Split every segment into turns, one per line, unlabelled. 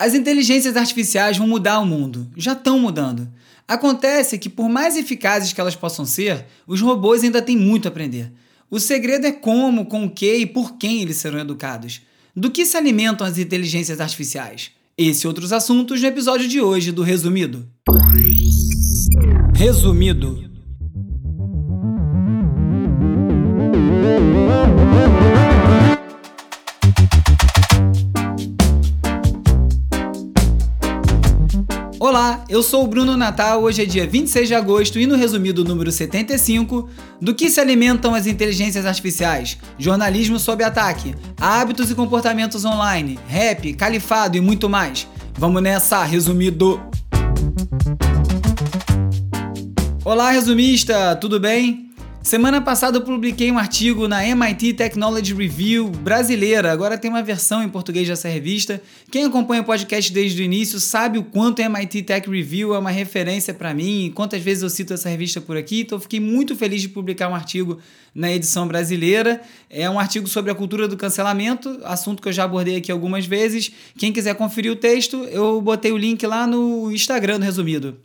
As inteligências artificiais vão mudar o mundo, já estão mudando. Acontece que, por mais eficazes que elas possam ser, os robôs ainda têm muito a aprender. O segredo é como, com o que e por quem eles serão educados. Do que se alimentam as inteligências artificiais? Esse e outros assuntos no episódio de hoje do Resumido. Resumido. Olá, eu sou o Bruno Natal. Hoje é dia 26 de agosto e no resumido número 75, do que se alimentam as inteligências artificiais? Jornalismo sob ataque, hábitos e comportamentos online, rap, califado e muito mais. Vamos nessa, resumido. Olá, resumista, tudo bem? Semana passada eu publiquei um artigo na MIT Technology Review brasileira, agora tem uma versão em português dessa revista. Quem acompanha o podcast desde o início sabe o quanto a MIT Tech Review é uma referência para mim e quantas vezes eu cito essa revista por aqui, então fiquei muito feliz de publicar um artigo na edição brasileira. É um artigo sobre a cultura do cancelamento, assunto que eu já abordei aqui algumas vezes. Quem quiser conferir o texto, eu botei o link lá no Instagram do Resumido,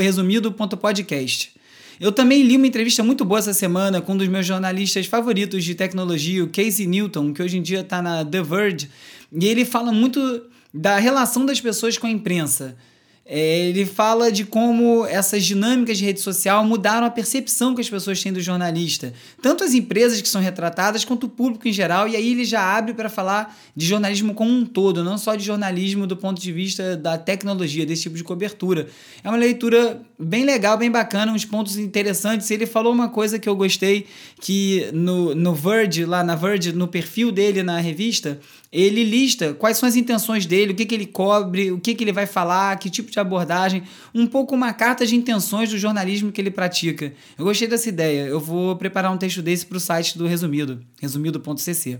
resumido.podcast. Eu também li uma entrevista muito boa essa semana com um dos meus jornalistas favoritos de tecnologia, o Casey Newton, que hoje em dia está na The Verge, e ele fala muito da relação das pessoas com a imprensa. É, ele fala de como essas dinâmicas de rede social mudaram a percepção que as pessoas têm do jornalista. Tanto as empresas que são retratadas, quanto o público em geral. E aí ele já abre para falar de jornalismo como um todo, não só de jornalismo do ponto de vista da tecnologia, desse tipo de cobertura. É uma leitura bem legal, bem bacana, uns pontos interessantes. Ele falou uma coisa que eu gostei, que no, no Verge, lá na Verge, no perfil dele na revista, ele lista quais são as intenções dele, o que, que ele cobre, o que, que ele vai falar, que tipo de abordagem, um pouco uma carta de intenções do jornalismo que ele pratica. Eu gostei dessa ideia. Eu vou preparar um texto desse para o site do Resumido, resumido.cc.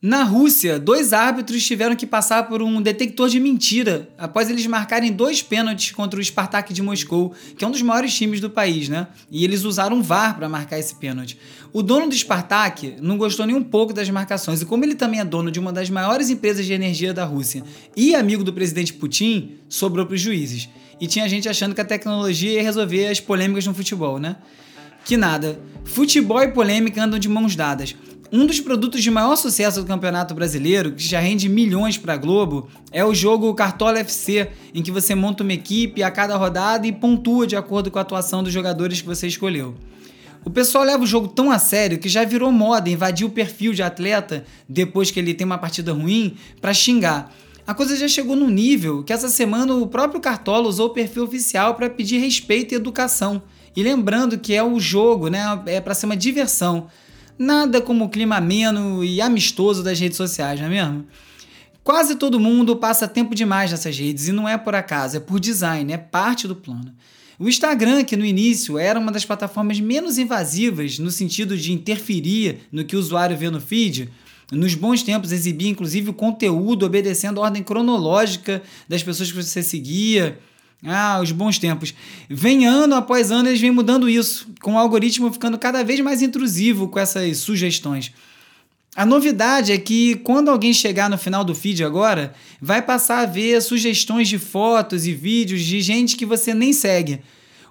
Na Rússia, dois árbitros tiveram que passar por um detector de mentira após eles marcarem dois pênaltis contra o Spartak de Moscou, que é um dos maiores times do país, né? E eles usaram VAR para marcar esse pênalti. O dono do Spartak não gostou nem um pouco das marcações, e como ele também é dono de uma das maiores empresas de energia da Rússia e amigo do presidente Putin, sobrou para os juízes. E tinha gente achando que a tecnologia ia resolver as polêmicas no futebol, né? Que nada. Futebol e polêmica andam de mãos dadas. Um dos produtos de maior sucesso do Campeonato Brasileiro, que já rende milhões para a Globo, é o jogo Cartola FC, em que você monta uma equipe a cada rodada e pontua de acordo com a atuação dos jogadores que você escolheu. O pessoal leva o jogo tão a sério que já virou moda invadir o perfil de atleta depois que ele tem uma partida ruim para xingar. A coisa já chegou num nível que essa semana o próprio Cartola usou o perfil oficial para pedir respeito e educação. E lembrando que é o jogo, né? É para ser uma diversão. Nada como o clima ameno e amistoso das redes sociais, não é mesmo? Quase todo mundo passa tempo demais nessas redes e não é por acaso, é por design, é parte do plano. O Instagram, que no início era uma das plataformas menos invasivas no sentido de interferir no que o usuário vê no feed, nos bons tempos exibia inclusive o conteúdo obedecendo a ordem cronológica das pessoas que você seguia. Ah, os bons tempos. Vem ano após ano, eles vêm mudando isso, com o algoritmo ficando cada vez mais intrusivo com essas sugestões. A novidade é que quando alguém chegar no final do feed agora, vai passar a ver sugestões de fotos e vídeos de gente que você nem segue.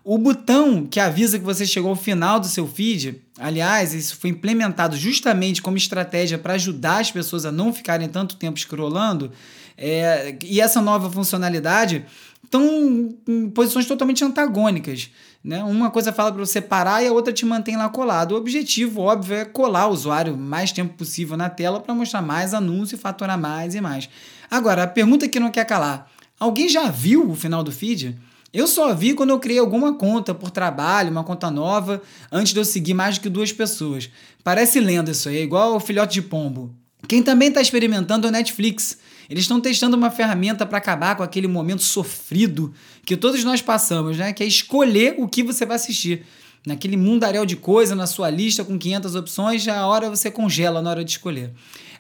O botão que avisa que você chegou ao final do seu feed, aliás, isso foi implementado justamente como estratégia para ajudar as pessoas a não ficarem tanto tempo scrollando, é, e essa nova funcionalidade estão em posições totalmente antagônicas. Né? Uma coisa fala para você parar e a outra te mantém lá colado. O objetivo, óbvio, é colar o usuário o mais tempo possível na tela para mostrar mais anúncio e faturar mais e mais. Agora, a pergunta que não quer calar: alguém já viu o final do feed? Eu só vi quando eu criei alguma conta por trabalho, uma conta nova, antes de eu seguir mais do que duas pessoas. Parece lenda isso aí, igual o filhote de pombo. Quem também está experimentando é o Netflix. Eles estão testando uma ferramenta para acabar com aquele momento sofrido que todos nós passamos, né? Que é escolher o que você vai assistir. Naquele mundaréu de coisa na sua lista com 500 opções, já a hora você congela na hora de escolher.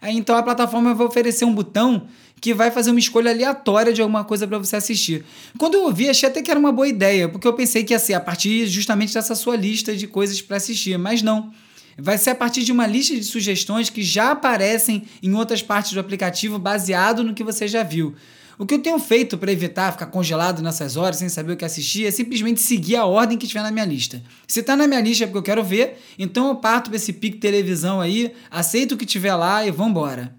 Então a plataforma vai oferecer um botão que vai fazer uma escolha aleatória de alguma coisa para você assistir. Quando eu ouvi, achei até que era uma boa ideia, porque eu pensei que ia ser a partir justamente dessa sua lista de coisas para assistir, mas não vai ser a partir de uma lista de sugestões que já aparecem em outras partes do aplicativo baseado no que você já viu. O que eu tenho feito para evitar ficar congelado nessas horas sem saber o que assistir é simplesmente seguir a ordem que estiver na minha lista. Se está na minha lista é porque eu quero ver, então eu parto desse pique televisão aí, aceito o que tiver lá e vambora.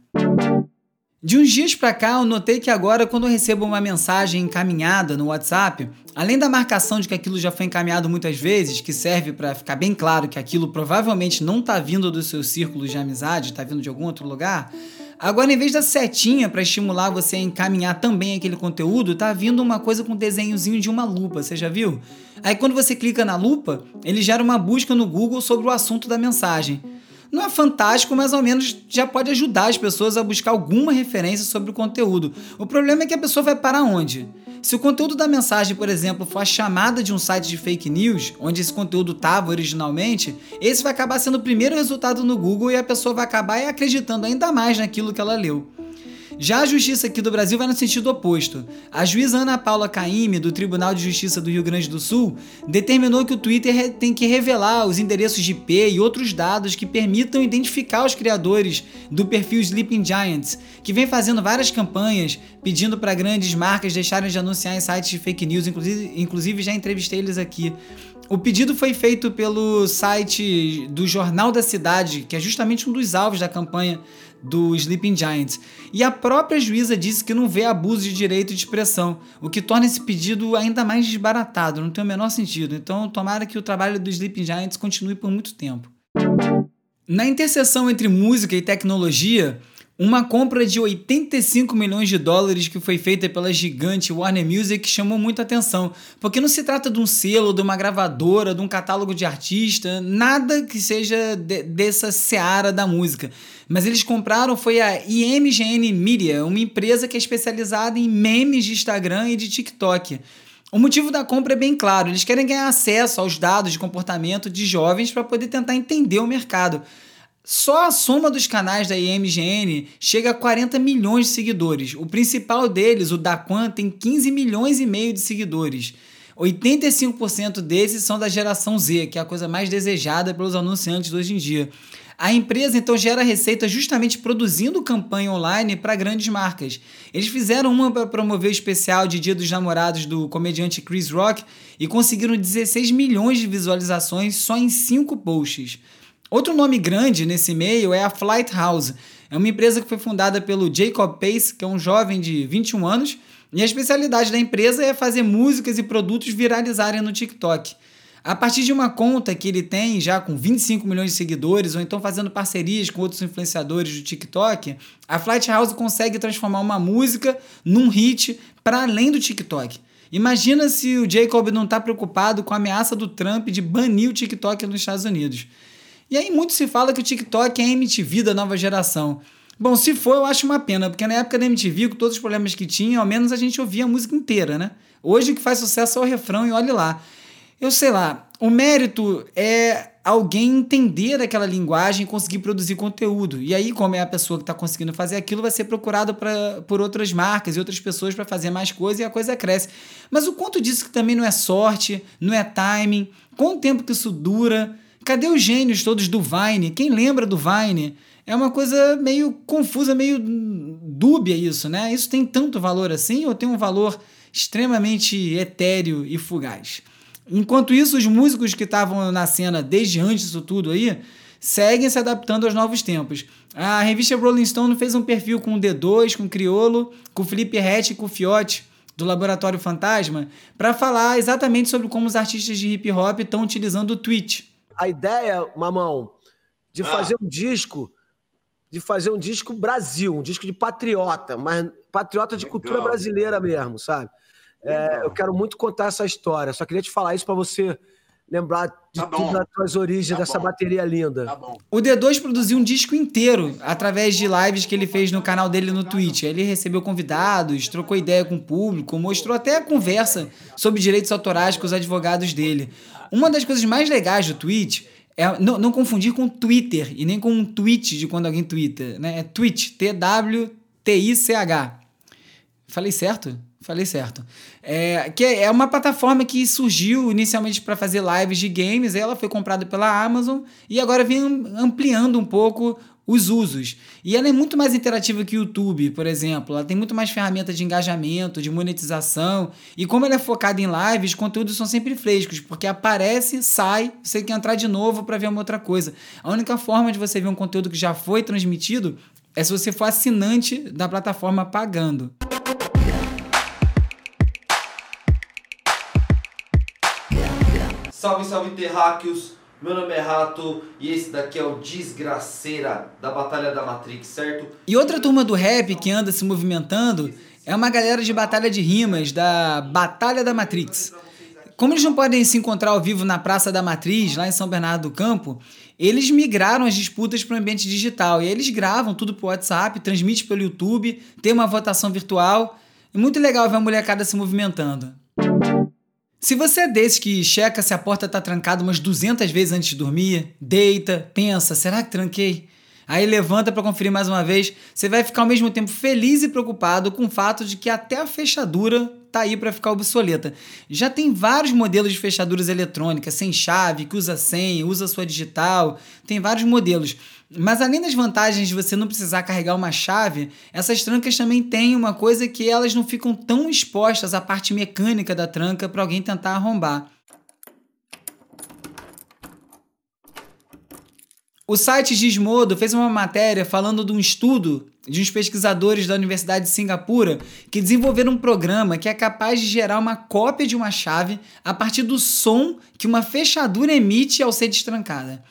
De uns dias para cá, eu notei que agora, quando eu recebo uma mensagem encaminhada no WhatsApp, além da marcação de que aquilo já foi encaminhado muitas vezes, que serve para ficar bem claro que aquilo provavelmente não está vindo dos seus círculos de amizade, está vindo de algum outro lugar, agora em vez da setinha para estimular você a encaminhar também aquele conteúdo, tá vindo uma coisa com um desenhozinho de uma lupa, você já viu? Aí quando você clica na lupa, ele gera uma busca no Google sobre o assunto da mensagem não é fantástico, mas ao menos já pode ajudar as pessoas a buscar alguma referência sobre o conteúdo. O problema é que a pessoa vai parar onde? Se o conteúdo da mensagem, por exemplo, for a chamada de um site de fake news, onde esse conteúdo estava originalmente, esse vai acabar sendo o primeiro resultado no Google e a pessoa vai acabar acreditando ainda mais naquilo que ela leu. Já a justiça aqui do Brasil vai no sentido oposto. A juíza Ana Paula Caime, do Tribunal de Justiça do Rio Grande do Sul, determinou que o Twitter tem que revelar os endereços de IP e outros dados que permitam identificar os criadores do perfil Sleeping Giants, que vem fazendo várias campanhas pedindo para grandes marcas deixarem de anunciar em sites de fake news, inclusive, inclusive já entrevistei eles aqui. O pedido foi feito pelo site do Jornal da Cidade, que é justamente um dos alvos da campanha do Sleeping Giants. E a própria juíza disse que não vê abuso de direito de expressão, o que torna esse pedido ainda mais desbaratado, não tem o menor sentido. Então, tomara que o trabalho do Sleeping Giants continue por muito tempo. Na interseção entre música e tecnologia, uma compra de 85 milhões de dólares que foi feita pela gigante Warner Music chamou muita atenção, porque não se trata de um selo, de uma gravadora, de um catálogo de artista, nada que seja de, dessa seara da música. Mas eles compraram foi a IMGN Media, uma empresa que é especializada em memes de Instagram e de TikTok. O motivo da compra é bem claro, eles querem ganhar acesso aos dados de comportamento de jovens para poder tentar entender o mercado. Só a soma dos canais da IMGN chega a 40 milhões de seguidores. O principal deles, o Daquan, tem 15 milhões e meio de seguidores. 85% desses são da geração Z, que é a coisa mais desejada pelos anunciantes hoje em dia. A empresa então gera receita justamente produzindo campanha online para grandes marcas. Eles fizeram uma para promover o especial de Dia dos Namorados do comediante Chris Rock e conseguiram 16 milhões de visualizações só em 5 posts. Outro nome grande nesse meio é a Flight House. É uma empresa que foi fundada pelo Jacob Pace, que é um jovem de 21 anos, e a especialidade da empresa é fazer músicas e produtos viralizarem no TikTok. A partir de uma conta que ele tem já com 25 milhões de seguidores, ou então fazendo parcerias com outros influenciadores do TikTok, a Flight House consegue transformar uma música num hit para além do TikTok. Imagina se o Jacob não está preocupado com a ameaça do Trump de banir o TikTok nos Estados Unidos. E aí muito se fala que o TikTok é a MTV da nova geração. Bom, se for, eu acho uma pena, porque na época da MTV, com todos os problemas que tinha, ao menos a gente ouvia a música inteira, né? Hoje o que faz sucesso é o refrão e olhe lá. Eu sei lá, o mérito é alguém entender aquela linguagem e conseguir produzir conteúdo. E aí, como é a pessoa que está conseguindo fazer aquilo, vai ser procurado pra, por outras marcas e outras pessoas para fazer mais coisas e a coisa cresce. Mas o quanto disso que também não é sorte, não é timing, quanto tempo que isso dura Cadê os gênios todos do Vine? Quem lembra do Vine? É uma coisa meio confusa, meio dúbia isso, né? Isso tem tanto valor assim ou tem um valor extremamente etéreo e fugaz? Enquanto isso, os músicos que estavam na cena desde antes disso tudo aí seguem se adaptando aos novos tempos. A revista Rolling Stone fez um perfil com o D2, com o Criolo, com o Felipe Rett e com o Fiote do Laboratório Fantasma para falar exatamente sobre como os artistas de hip hop estão utilizando o Twitch
a ideia, Mamão, de ah. fazer um disco, de fazer um disco Brasil, um disco de patriota, mas patriota de Legal. cultura brasileira mesmo, sabe? É, eu quero muito contar essa história. Só queria te falar isso para você lembrar de tá tudo das suas origens, tá dessa bom. bateria linda. Tá
o D2 produziu um disco inteiro através de lives que ele fez no canal dele no Twitch. Ele recebeu convidados, trocou ideia com o público, mostrou até a conversa sobre direitos autorais com os advogados dele. Uma das coisas mais legais do Twitch é não, não confundir com Twitter e nem com um tweet de quando alguém twitta, né? É Twitch, T-W-T-I-C-H. Falei certo? Falei certo. É, que é uma plataforma que surgiu inicialmente para fazer lives de games, ela foi comprada pela Amazon e agora vem ampliando um pouco os usos. E ela é muito mais interativa que o YouTube, por exemplo. Ela tem muito mais ferramentas de engajamento, de monetização. E como ela é focada em lives, os conteúdos são sempre frescos, porque aparece, sai, você tem que entrar de novo para ver uma outra coisa. A única forma de você ver um conteúdo que já foi transmitido é se você for assinante da plataforma pagando.
Salve, salve terráqueos! Meu nome é Rato e esse daqui é o Desgraceira da Batalha da Matrix, certo?
E outra turma do rap que anda se movimentando é uma galera de batalha de rimas da Batalha da Matrix. Como eles não podem se encontrar ao vivo na Praça da Matriz, lá em São Bernardo do Campo, eles migraram as disputas para o ambiente digital. E aí eles gravam tudo por WhatsApp, transmite pelo YouTube, tem uma votação virtual. É muito legal ver a molecada se movimentando. Se você é desses que checa se a porta está trancada umas 200 vezes antes de dormir, deita, pensa, será que tranquei? Aí levanta para conferir mais uma vez, você vai ficar ao mesmo tempo feliz e preocupado com o fato de que até a fechadura tá aí para ficar obsoleta. Já tem vários modelos de fechaduras eletrônicas, sem chave, que usa senha, usa sua digital, tem vários modelos. Mas além das vantagens de você não precisar carregar uma chave, essas trancas também têm uma coisa que elas não ficam tão expostas à parte mecânica da tranca para alguém tentar arrombar. O site Gizmodo fez uma matéria falando de um estudo de uns pesquisadores da Universidade de Singapura que desenvolveram um programa que é capaz de gerar uma cópia de uma chave a partir do som que uma fechadura emite ao ser destrancada.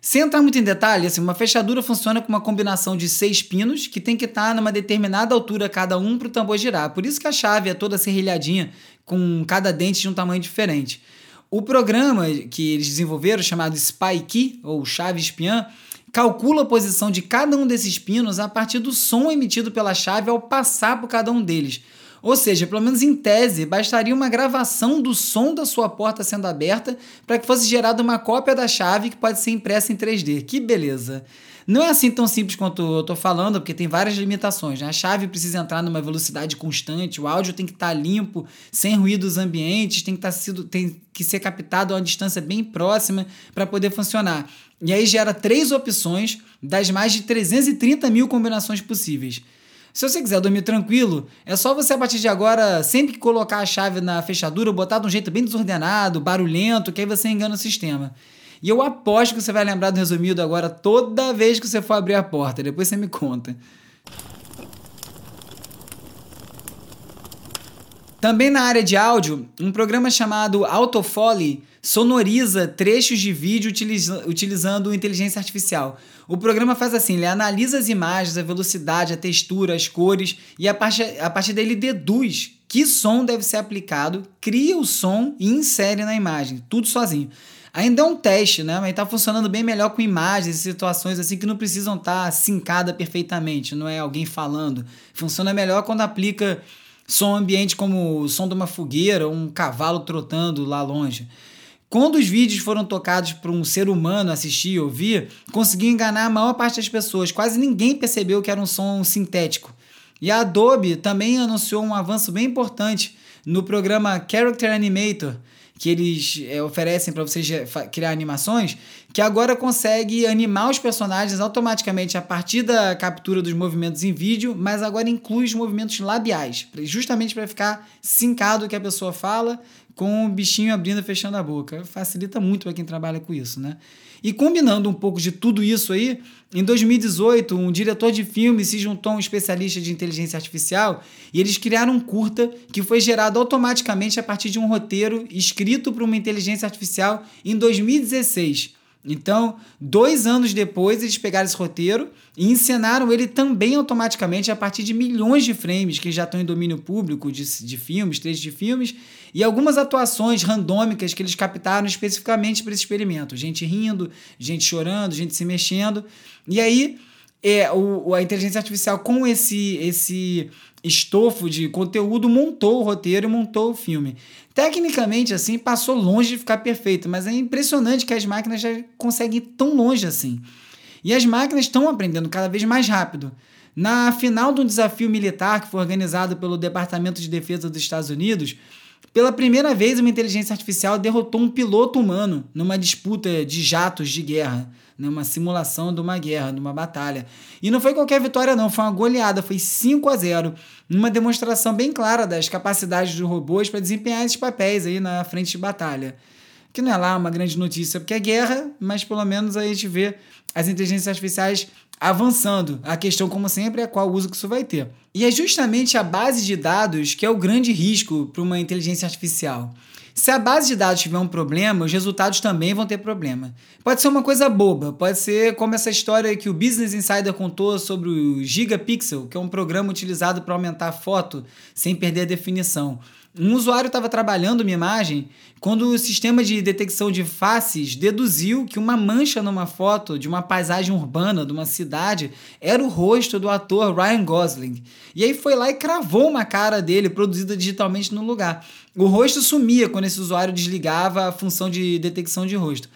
Sem entrar muito em detalhe, assim, uma fechadura funciona com uma combinação de seis pinos que tem que estar numa determinada altura cada um para o tambor girar. Por isso que a chave é toda serrilhadinha, com cada dente de um tamanho diferente. O programa que eles desenvolveram, chamado Spy Key, ou chave espiã, calcula a posição de cada um desses pinos a partir do som emitido pela chave ao passar por cada um deles. Ou seja, pelo menos em tese, bastaria uma gravação do som da sua porta sendo aberta para que fosse gerada uma cópia da chave que pode ser impressa em 3D. Que beleza! Não é assim tão simples quanto eu estou falando, porque tem várias limitações. Né? A chave precisa entrar numa velocidade constante, o áudio tem que estar tá limpo, sem ruídos ambientes, tem que, tá sido, tem que ser captado a uma distância bem próxima para poder funcionar. E aí gera três opções das mais de 330 mil combinações possíveis. Se você quiser dormir tranquilo, é só você a partir de agora, sempre que colocar a chave na fechadura, botar de um jeito bem desordenado, barulhento, que aí você engana o sistema. E eu aposto que você vai lembrar do resumido agora toda vez que você for abrir a porta. Depois você me conta. Também na área de áudio, um programa chamado Autofoley sonoriza trechos de vídeo utiliza utilizando inteligência artificial. O programa faz assim: ele analisa as imagens, a velocidade, a textura, as cores e a partir, a partir dele deduz que som deve ser aplicado, cria o som e insere na imagem, tudo sozinho. Ainda é um teste, né? Mas está funcionando bem melhor com imagens e situações assim que não precisam estar tá sincadas perfeitamente, não é alguém falando. Funciona melhor quando aplica som ambiente como o som de uma fogueira ou um cavalo trotando lá longe. Quando os vídeos foram tocados para um ser humano assistir e ouvir, conseguiu enganar a maior parte das pessoas. Quase ninguém percebeu que era um som sintético. E a Adobe também anunciou um avanço bem importante no programa Character Animator, que eles é, oferecem para vocês criar animações, que agora consegue animar os personagens automaticamente a partir da captura dos movimentos em vídeo, mas agora inclui os movimentos labiais, justamente para ficar sincado o que a pessoa fala com o bichinho abrindo e fechando a boca. Facilita muito para quem trabalha com isso, né? E combinando um pouco de tudo isso aí, em 2018, um diretor de filme se juntou a um especialista de inteligência artificial e eles criaram um curta que foi gerado automaticamente a partir de um roteiro escrito por uma inteligência artificial em 2016. Então, dois anos depois, eles pegaram esse roteiro e encenaram ele também automaticamente a partir de milhões de frames que já estão em domínio público de, de filmes, trechos de filmes, e algumas atuações randômicas que eles captaram especificamente para esse experimento. Gente rindo, gente chorando, gente se mexendo. E aí, é, o, a inteligência artificial, com esse, esse estofo de conteúdo, montou o roteiro e montou o filme. Tecnicamente, assim, passou longe de ficar perfeito, mas é impressionante que as máquinas já conseguem ir tão longe assim. E as máquinas estão aprendendo cada vez mais rápido. Na final de um desafio militar que foi organizado pelo Departamento de Defesa dos Estados Unidos, pela primeira vez uma inteligência artificial derrotou um piloto humano numa disputa de jatos de guerra, numa simulação de uma guerra, de uma batalha. E não foi qualquer vitória não, foi uma goleada, foi 5 a 0, numa demonstração bem clara das capacidades dos robôs para desempenhar esses papéis aí na frente de batalha. Que não é lá uma grande notícia, porque é guerra, mas pelo menos a gente vê as inteligências artificiais avançando. A questão, como sempre, é qual uso que isso vai ter. E é justamente a base de dados que é o grande risco para uma inteligência artificial. Se a base de dados tiver um problema, os resultados também vão ter problema. Pode ser uma coisa boba, pode ser como essa história que o Business Insider contou sobre o Gigapixel, que é um programa utilizado para aumentar a foto sem perder a definição. Um usuário estava trabalhando uma imagem quando o sistema de detecção de faces deduziu que uma mancha numa foto de uma paisagem urbana de uma cidade era o rosto do ator Ryan Gosling. E aí foi lá e cravou uma cara dele produzida digitalmente no lugar. O rosto sumia quando esse usuário desligava a função de detecção de rosto.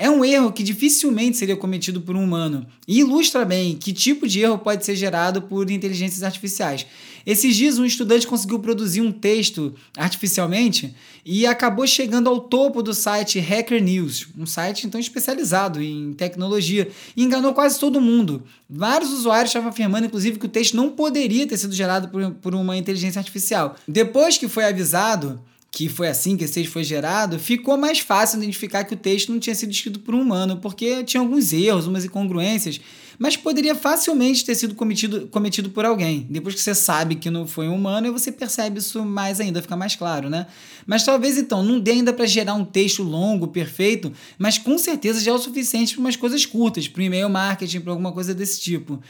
É um erro que dificilmente seria cometido por um humano e ilustra bem que tipo de erro pode ser gerado por inteligências artificiais. Esses dias, um estudante conseguiu produzir um texto artificialmente e acabou chegando ao topo do site Hacker News, um site então especializado em tecnologia, e enganou quase todo mundo. Vários usuários estavam afirmando, inclusive, que o texto não poderia ter sido gerado por, por uma inteligência artificial. Depois que foi avisado, que foi assim que esse texto foi gerado, ficou mais fácil identificar que o texto não tinha sido escrito por um humano, porque tinha alguns erros, umas incongruências, mas poderia facilmente ter sido cometido, cometido por alguém. Depois que você sabe que não foi um humano, você percebe isso mais ainda, fica mais claro, né? Mas talvez então não dê ainda para gerar um texto longo, perfeito, mas com certeza já é o suficiente para umas coisas curtas, para e-mail marketing, para alguma coisa desse tipo.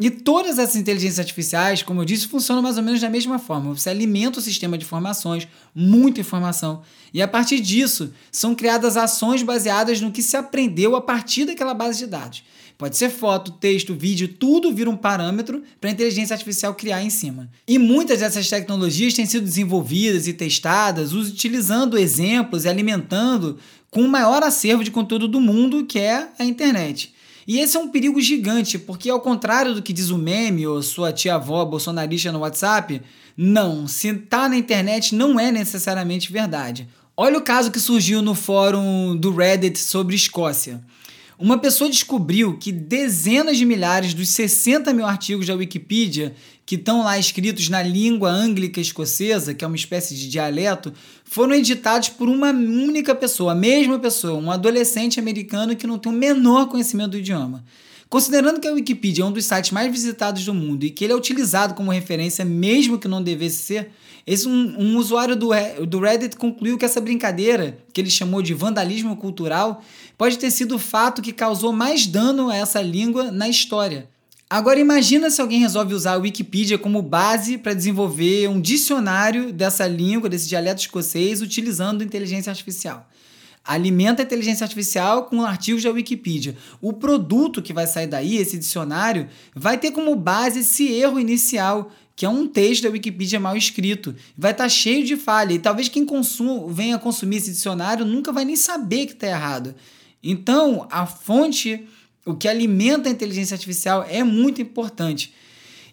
E todas essas inteligências artificiais, como eu disse, funcionam mais ou menos da mesma forma. Você alimenta o sistema de informações, muita informação, e a partir disso são criadas ações baseadas no que se aprendeu a partir daquela base de dados. Pode ser foto, texto, vídeo, tudo vira um parâmetro para a inteligência artificial criar em cima. E muitas dessas tecnologias têm sido desenvolvidas e testadas utilizando exemplos e alimentando com o maior acervo de conteúdo do mundo, que é a internet. E esse é um perigo gigante, porque ao contrário do que diz o meme ou sua tia-avó bolsonarista no WhatsApp, não, se tá na internet não é necessariamente verdade. Olha o caso que surgiu no fórum do Reddit sobre Escócia. Uma pessoa descobriu que dezenas de milhares dos 60 mil artigos da Wikipedia que estão lá escritos na língua ânglica escocesa, que é uma espécie de dialeto, foram editados por uma única pessoa, a mesma pessoa, um adolescente americano que não tem o menor conhecimento do idioma. Considerando que a Wikipedia é um dos sites mais visitados do mundo e que ele é utilizado como referência, mesmo que não devesse ser, esse um, um usuário do, do Reddit concluiu que essa brincadeira, que ele chamou de vandalismo cultural, pode ter sido o fato que causou mais dano a essa língua na história. Agora imagina se alguém resolve usar a Wikipedia como base para desenvolver um dicionário dessa língua, desse dialeto escocês, utilizando inteligência artificial. Alimenta a inteligência artificial com artigos da Wikipedia. O produto que vai sair daí, esse dicionário, vai ter como base esse erro inicial, que é um texto da Wikipedia mal escrito. Vai estar tá cheio de falha. E talvez quem consuma, venha consumir esse dicionário nunca vai nem saber que está errado. Então, a fonte o que alimenta a inteligência artificial é muito importante.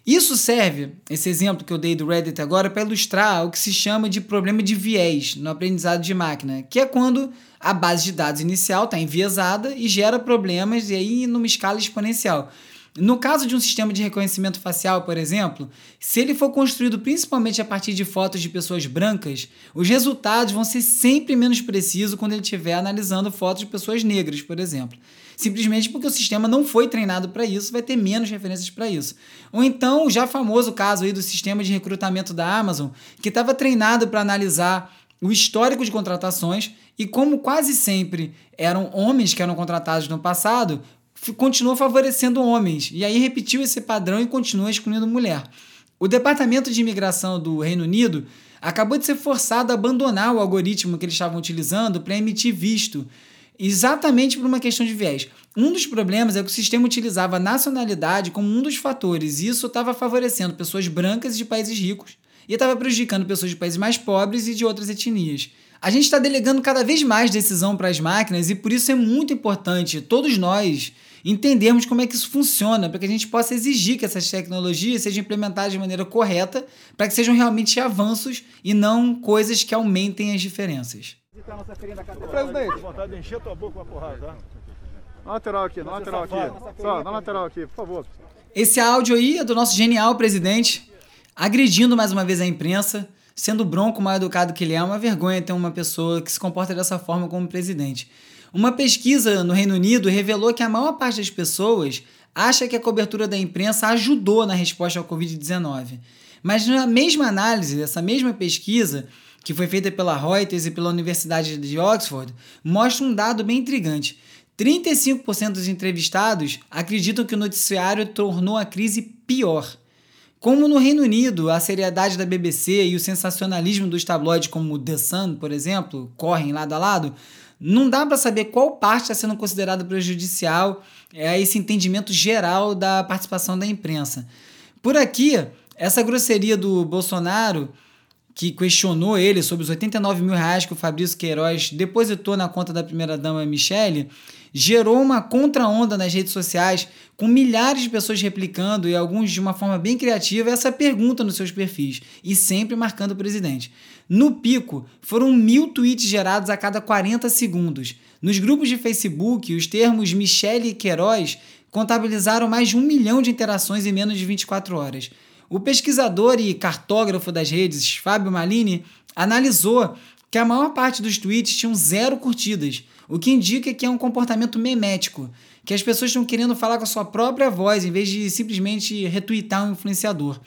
Isso serve, esse exemplo que eu dei do Reddit agora, para ilustrar o que se chama de problema de viés no aprendizado de máquina, que é quando a base de dados inicial está enviesada e gera problemas e aí numa escala exponencial. No caso de um sistema de reconhecimento facial, por exemplo, se ele for construído principalmente a partir de fotos de pessoas brancas, os resultados vão ser sempre menos precisos quando ele estiver analisando fotos de pessoas negras, por exemplo. Simplesmente porque o sistema não foi treinado para isso, vai ter menos referências para isso. Ou então, o já famoso caso aí do sistema de recrutamento da Amazon, que estava treinado para analisar o histórico de contratações e como quase sempre eram homens que eram contratados no passado, continuou favorecendo homens. E aí repetiu esse padrão e continua excluindo mulher. O Departamento de Imigração do Reino Unido acabou de ser forçado a abandonar o algoritmo que eles estavam utilizando para emitir visto, exatamente por uma questão de viés. Um dos problemas é que o sistema utilizava a nacionalidade como um dos fatores, e isso estava favorecendo pessoas brancas de países ricos e estava prejudicando pessoas de países mais pobres e de outras etnias. A gente está delegando cada vez mais decisão para as máquinas e por isso é muito importante todos nós entendermos como é que isso funciona, para que a gente possa exigir que essas tecnologias sejam implementadas de maneira correta, para que sejam realmente avanços e não coisas que aumentem as diferenças.
Presidente, vontade de encher tua boca com porrada, tá? Na lateral aqui, na lateral aqui. Só, na lateral aqui, por favor.
Esse áudio aí é do nosso genial presidente, agredindo mais uma vez a imprensa, sendo bronco, mal educado que ele é, é uma vergonha ter uma pessoa que se comporta dessa forma como presidente. Uma pesquisa no Reino Unido revelou que a maior parte das pessoas acha que a cobertura da imprensa ajudou na resposta ao Covid-19. Mas na mesma análise, essa mesma pesquisa, que foi feita pela Reuters e pela Universidade de Oxford, mostra um dado bem intrigante. 35% dos entrevistados acreditam que o noticiário tornou a crise pior. Como no Reino Unido, a seriedade da BBC e o sensacionalismo dos tabloides como The Sun, por exemplo, correm lado a lado, não dá para saber qual parte está sendo considerada prejudicial a esse entendimento geral da participação da imprensa. Por aqui, essa grosseria do Bolsonaro, que questionou ele sobre os 89 mil reais que o Fabrício Queiroz depositou na conta da primeira-dama Michele, gerou uma contra-onda nas redes sociais, com milhares de pessoas replicando e alguns de uma forma bem criativa essa pergunta nos seus perfis, e sempre marcando o presidente. No pico, foram mil tweets gerados a cada 40 segundos. Nos grupos de Facebook, os termos Michele e Queiroz contabilizaram mais de um milhão de interações em menos de 24 horas. O pesquisador e cartógrafo das redes, Fábio Malini, analisou que a maior parte dos tweets tinham zero curtidas, o que indica que é um comportamento memético, que as pessoas estão querendo falar com a sua própria voz em vez de simplesmente retweetar um influenciador.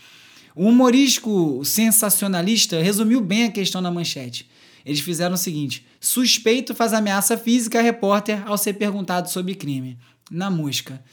O humorístico sensacionalista resumiu bem a questão na manchete. Eles fizeram o seguinte: suspeito faz ameaça física a repórter ao ser perguntado sobre crime. Na mosca.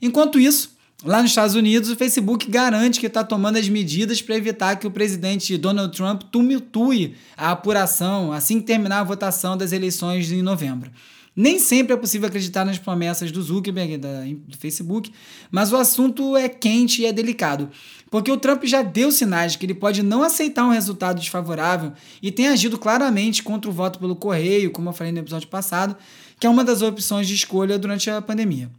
Enquanto isso, Lá nos Estados Unidos, o Facebook garante que está tomando as medidas para evitar que o presidente Donald Trump tumultue a apuração assim que terminar a votação das eleições em novembro. Nem sempre é possível acreditar nas promessas do Zuckerberg, da, do Facebook, mas o assunto é quente e é delicado, porque o Trump já deu sinais de que ele pode não aceitar um resultado desfavorável e tem agido claramente contra o voto pelo correio, como eu falei no episódio passado, que é uma das opções de escolha durante a pandemia.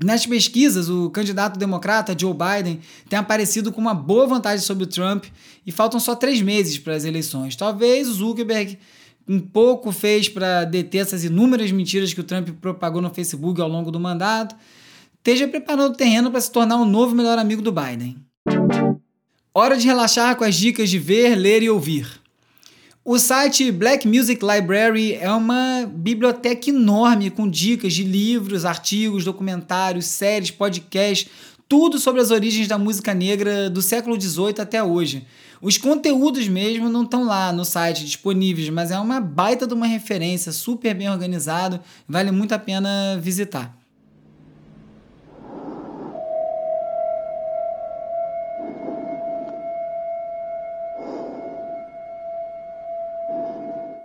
Nas pesquisas, o candidato democrata Joe Biden tem aparecido com uma boa vantagem sobre o Trump e faltam só três meses para as eleições. Talvez o Zuckerberg um pouco fez para deter essas inúmeras mentiras que o Trump propagou no Facebook ao longo do mandato, esteja preparando o terreno para se tornar o novo melhor amigo do Biden. Hora de relaxar com as dicas de ver, ler e ouvir. O site Black Music Library é uma biblioteca enorme com dicas de livros, artigos, documentários, séries, podcasts, tudo sobre as origens da música negra do século XVIII até hoje. Os conteúdos mesmo não estão lá no site disponíveis, mas é uma baita de uma referência, super bem organizado, vale muito a pena visitar.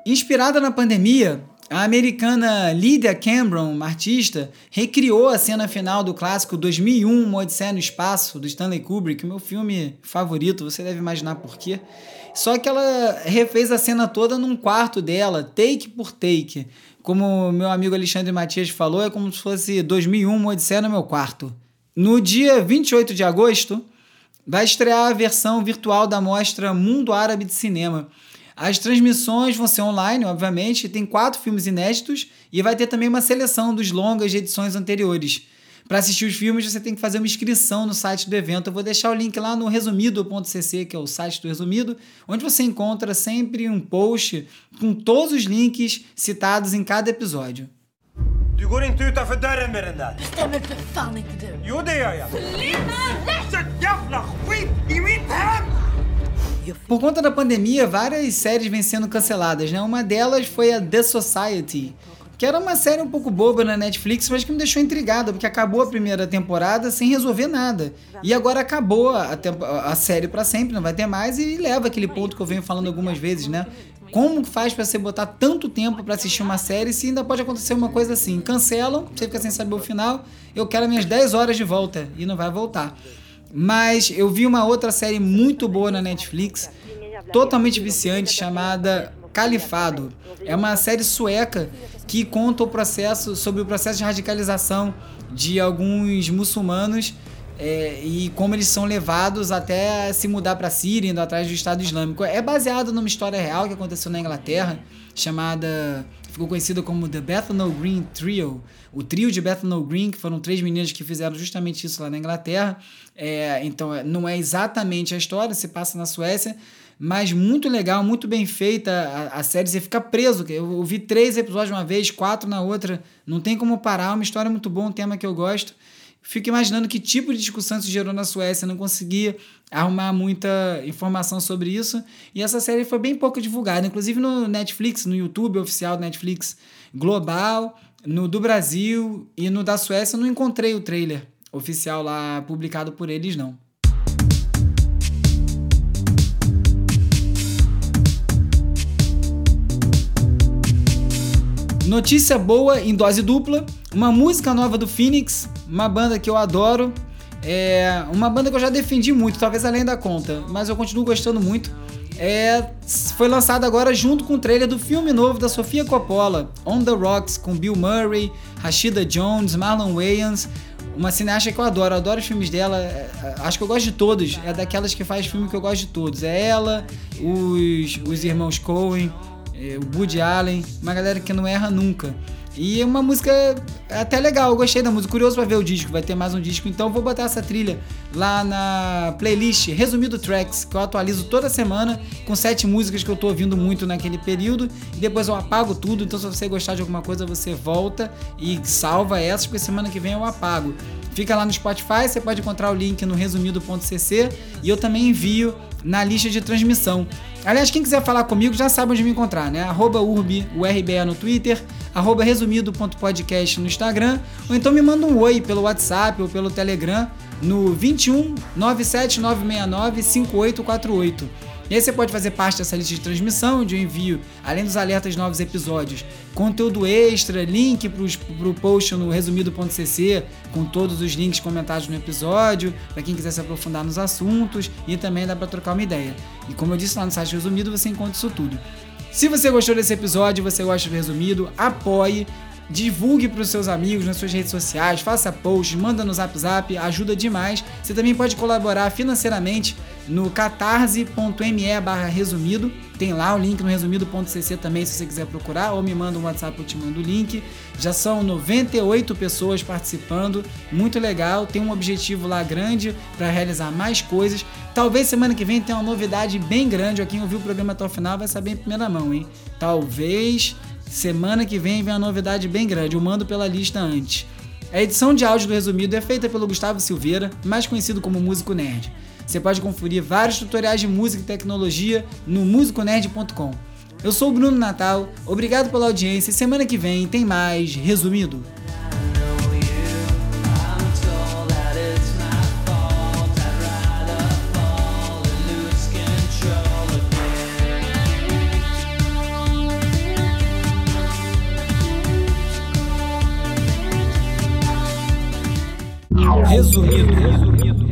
Inspirada na pandemia, a americana Lydia Cameron, uma artista, recriou a cena final do clássico 2001, Uma Odisseia no Espaço, do Stanley Kubrick, meu filme favorito, você deve imaginar por quê. Só que ela refez a cena toda num quarto dela, take por take. Como meu amigo Alexandre Matias falou, é como se fosse 2001, Uma Odisseia no meu quarto. No dia 28 de agosto, vai estrear a versão virtual da mostra Mundo Árabe de Cinema, as transmissões vão ser online, obviamente, tem quatro filmes inéditos e vai ter também uma seleção dos longas de edições anteriores. Para assistir os filmes, você tem que fazer uma inscrição no site do evento. Eu vou deixar o link lá no resumido.cc, que é o site do Resumido, onde você encontra sempre um post com todos os links citados em cada episódio. Du går inte utanför dörren med den där. Bestämmer för fan inte du. Jo, det gör jag. Por conta da pandemia, várias séries vêm sendo canceladas, né? Uma delas foi a The Society, que era uma série um pouco boba na Netflix, mas que me deixou intrigada, porque acabou a primeira temporada sem resolver nada. E agora acabou a, a série para sempre, não vai ter mais, e leva aquele ponto que eu venho falando algumas vezes, né? Como faz para você botar tanto tempo para assistir uma série se ainda pode acontecer uma coisa assim? Cancelam, você fica sem saber o final, eu quero minhas 10 horas de volta e não vai voltar. Mas eu vi uma outra série muito boa na Netflix, totalmente viciante, chamada Califado. É uma série sueca que conta o processo sobre o processo de radicalização de alguns muçulmanos é, e como eles são levados até se mudar para a Síria, indo atrás do Estado Islâmico. É baseado numa história real que aconteceu na Inglaterra, chamada ficou conhecida como The Bethnal Green Trio, o trio de Bethnal Green, que foram três meninas que fizeram justamente isso lá na Inglaterra. É, então, não é exatamente a história, se passa na Suécia, mas muito legal, muito bem feita a, a série. Você fica preso. Eu, eu vi três episódios uma vez, quatro na outra. Não tem como parar. É uma história muito boa, um tema que eu gosto. Fico imaginando que tipo de discussão se gerou na Suécia. Não conseguia arrumar muita informação sobre isso. E essa série foi bem pouco divulgada, inclusive no Netflix, no YouTube oficial do Netflix global, no do Brasil e no da Suécia. Eu não encontrei o trailer oficial lá publicado por eles, não. Notícia boa em dose dupla, uma música nova do Phoenix, uma banda que eu adoro, é uma banda que eu já defendi muito, talvez além da conta, mas eu continuo gostando muito. É, foi lançado agora junto com o trailer do filme novo da Sofia Coppola, On the Rocks, com Bill Murray, Rashida Jones, Marlon Wayans. Uma cineasta que eu adoro, eu adoro os filmes dela, é, é, acho que eu gosto de todos, é daquelas que faz filme que eu gosto de todos. É ela, os, os irmãos Coen, o Woody Allen, uma galera que não erra nunca. E é uma música até legal, eu gostei da música, curioso para ver o disco, vai ter mais um disco, então vou botar essa trilha lá na playlist Resumido Tracks, que eu atualizo toda semana com sete músicas que eu tô ouvindo muito naquele período, e depois eu apago tudo, então se você gostar de alguma coisa, você volta e salva essas, porque semana que vem eu apago. Fica lá no Spotify, você pode encontrar o link no resumido.cc e eu também envio na lista de transmissão. Aliás, quem quiser falar comigo já sabe onde me encontrar, né? Arroba urbi, URBE no Twitter, arroba resumido.podcast no Instagram, ou então me manda um oi pelo WhatsApp ou pelo Telegram no 21 97969 5848. E aí você pode fazer parte dessa lista de transmissão, onde eu envio, além dos alertas de novos episódios, conteúdo extra, link para o post no resumido.cc, com todos os links comentados no episódio, para quem quiser se aprofundar nos assuntos, e também dá para trocar uma ideia. E como eu disse lá no site Resumido, você encontra isso tudo. Se você gostou desse episódio, você gosta do resumido, apoie divulgue para os seus amigos nas suas redes sociais, faça posts, manda no Zap Zap, ajuda demais. Você também pode colaborar financeiramente no catarse.me resumido. Tem lá o link no resumido.cc também, se você quiser procurar, ou me manda um WhatsApp, eu te mando o link. Já são 98 pessoas participando, muito legal. Tem um objetivo lá grande para realizar mais coisas. Talvez semana que vem tenha uma novidade bem grande. Quem ouviu o programa até o final vai saber em primeira mão, hein? Talvez Semana que vem vem uma novidade bem grande, eu mando pela lista antes. A edição de áudio do resumido é feita pelo Gustavo Silveira, mais conhecido como Músico Nerd. Você pode conferir vários tutoriais de música e tecnologia no musiconerd.com. Eu sou o Bruno Natal, obrigado pela audiência e semana que vem tem mais Resumido. Resumido. Resumido.